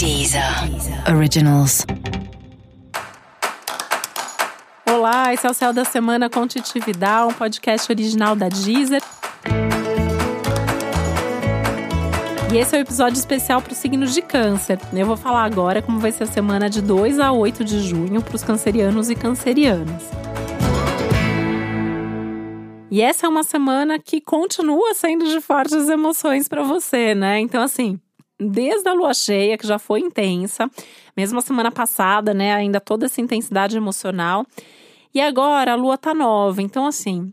Deezer Originals. Olá, esse é o Céu da Semana com Titividade, um podcast original da Deezer. E esse é o um episódio especial para os signos de câncer. Eu vou falar agora como vai ser a semana de 2 a 8 de junho para os cancerianos e cancerianas. E essa é uma semana que continua sendo de fortes emoções para você, né? Então, assim, desde a lua cheia, que já foi intensa, mesmo a semana passada, né, ainda toda essa intensidade emocional. E agora a lua tá nova, então assim,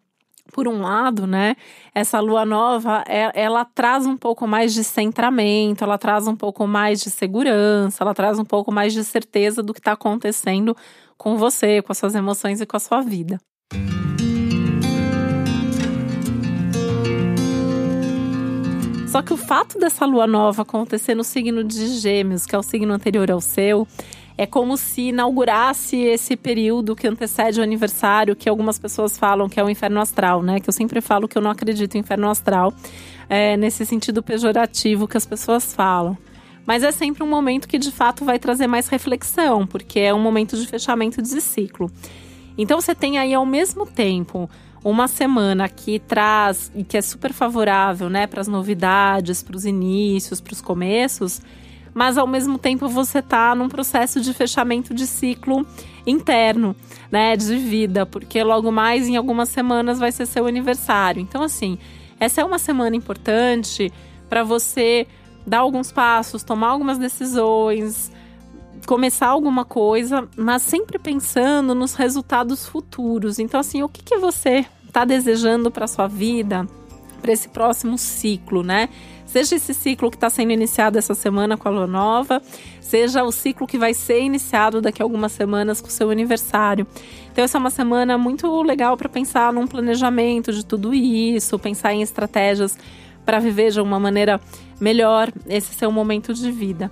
por um lado, né, essa lua nova, é, ela traz um pouco mais de centramento, ela traz um pouco mais de segurança, ela traz um pouco mais de certeza do que está acontecendo com você, com as suas emoções e com a sua vida. Só que o fato dessa lua nova acontecer no signo de Gêmeos, que é o signo anterior ao seu, é como se inaugurasse esse período que antecede o aniversário, que algumas pessoas falam que é o inferno astral, né? Que eu sempre falo que eu não acredito em inferno astral, é, nesse sentido pejorativo que as pessoas falam. Mas é sempre um momento que de fato vai trazer mais reflexão, porque é um momento de fechamento de ciclo. Então você tem aí ao mesmo tempo uma semana que traz e que é super favorável, né, para as novidades, para os inícios, para os começos, mas ao mesmo tempo você tá num processo de fechamento de ciclo interno, né, de vida, porque logo mais em algumas semanas vai ser seu aniversário. Então assim, essa é uma semana importante para você dar alguns passos, tomar algumas decisões, começar alguma coisa, mas sempre pensando nos resultados futuros. Então, assim, o que, que você está desejando para sua vida, para esse próximo ciclo, né? Seja esse ciclo que está sendo iniciado essa semana com a lua nova, seja o ciclo que vai ser iniciado daqui a algumas semanas com o seu aniversário. Então, essa é uma semana muito legal para pensar num planejamento de tudo isso, pensar em estratégias para viver de uma maneira melhor esse seu momento de vida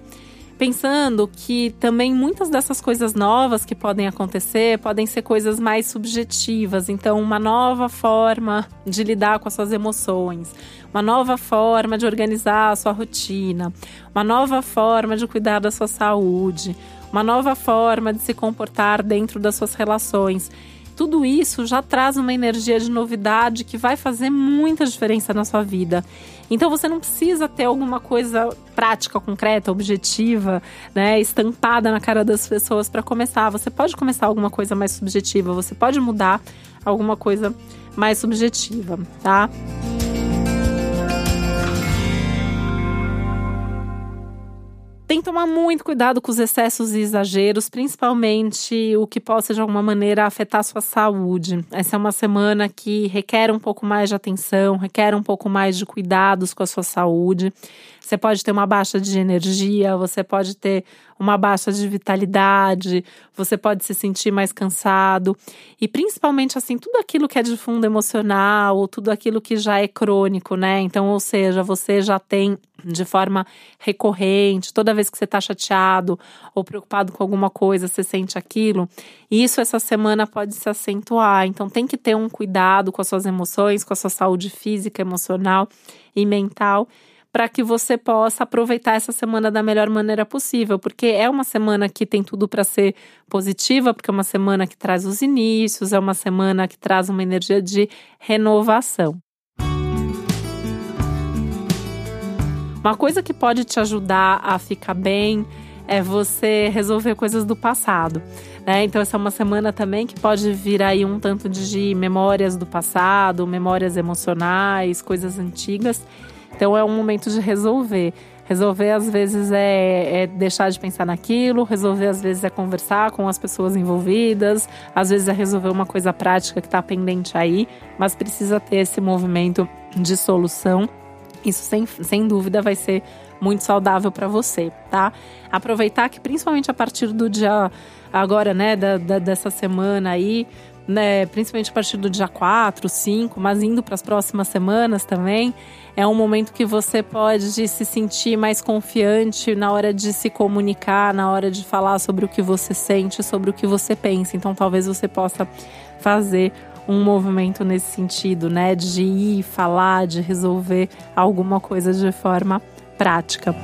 pensando que também muitas dessas coisas novas que podem acontecer podem ser coisas mais subjetivas. Então, uma nova forma de lidar com as suas emoções, uma nova forma de organizar a sua rotina, uma nova forma de cuidar da sua saúde, uma nova forma de se comportar dentro das suas relações tudo isso já traz uma energia de novidade que vai fazer muita diferença na sua vida. Então você não precisa ter alguma coisa prática, concreta, objetiva, né, estampada na cara das pessoas para começar. Você pode começar alguma coisa mais subjetiva, você pode mudar alguma coisa mais subjetiva, tá? Tem que tomar muito cuidado com os excessos e exageros, principalmente o que possa de alguma maneira afetar a sua saúde. Essa é uma semana que requer um pouco mais de atenção, requer um pouco mais de cuidados com a sua saúde. Você pode ter uma baixa de energia, você pode ter uma baixa de vitalidade, você pode se sentir mais cansado. E principalmente, assim, tudo aquilo que é de fundo emocional, ou tudo aquilo que já é crônico, né? Então, ou seja, você já tem de forma recorrente, toda vez que você está chateado ou preocupado com alguma coisa, você sente aquilo. Isso essa semana pode se acentuar. Então, tem que ter um cuidado com as suas emoções, com a sua saúde física, emocional e mental para que você possa aproveitar essa semana da melhor maneira possível, porque é uma semana que tem tudo para ser positiva, porque é uma semana que traz os inícios, é uma semana que traz uma energia de renovação. Uma coisa que pode te ajudar a ficar bem é você resolver coisas do passado. Né? Então, essa é uma semana também que pode vir aí um tanto de memórias do passado, memórias emocionais, coisas antigas então é um momento de resolver. Resolver às vezes é, é, deixar de pensar naquilo, resolver às vezes é conversar com as pessoas envolvidas, às vezes é resolver uma coisa prática que está pendente aí, mas precisa ter esse movimento de solução. Isso sem, sem dúvida vai ser muito saudável para você, tá? Aproveitar que principalmente a partir do dia agora, né, da, da dessa semana aí, né, principalmente a partir do dia 4, 5, mas indo para as próximas semanas também, é um momento que você pode se sentir mais confiante na hora de se comunicar, na hora de falar sobre o que você sente, sobre o que você pensa. Então, talvez você possa fazer um movimento nesse sentido, né, de ir falar, de resolver alguma coisa de forma prática.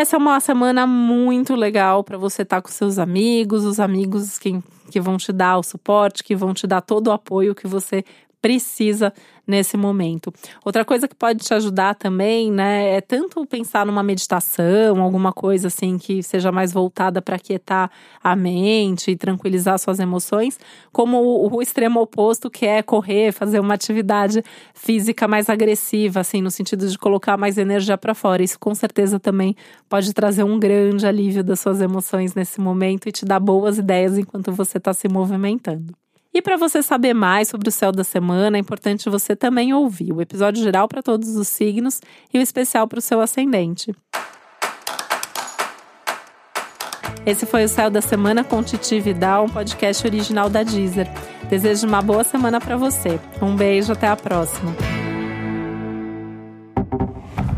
essa é uma semana muito legal para você estar tá com seus amigos, os amigos que, que vão te dar o suporte, que vão te dar todo o apoio que você precisa nesse momento. Outra coisa que pode te ajudar também, né, é tanto pensar numa meditação, alguma coisa assim que seja mais voltada para quietar a mente e tranquilizar suas emoções, como o, o, extremo oposto que é correr, fazer uma atividade física mais agressiva, assim, no sentido de colocar mais energia para fora. Isso com certeza também pode trazer um grande alívio das suas emoções nesse momento e te dar boas ideias enquanto você está se movimentando. E para você saber mais sobre o céu da semana, é importante você também ouvir o episódio geral para todos os signos e o especial para o seu ascendente. Esse foi o Céu da Semana com Titi Vidal, um podcast original da Deezer. Desejo uma boa semana para você. Um beijo, até a próxima.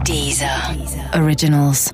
Deezer. Originals.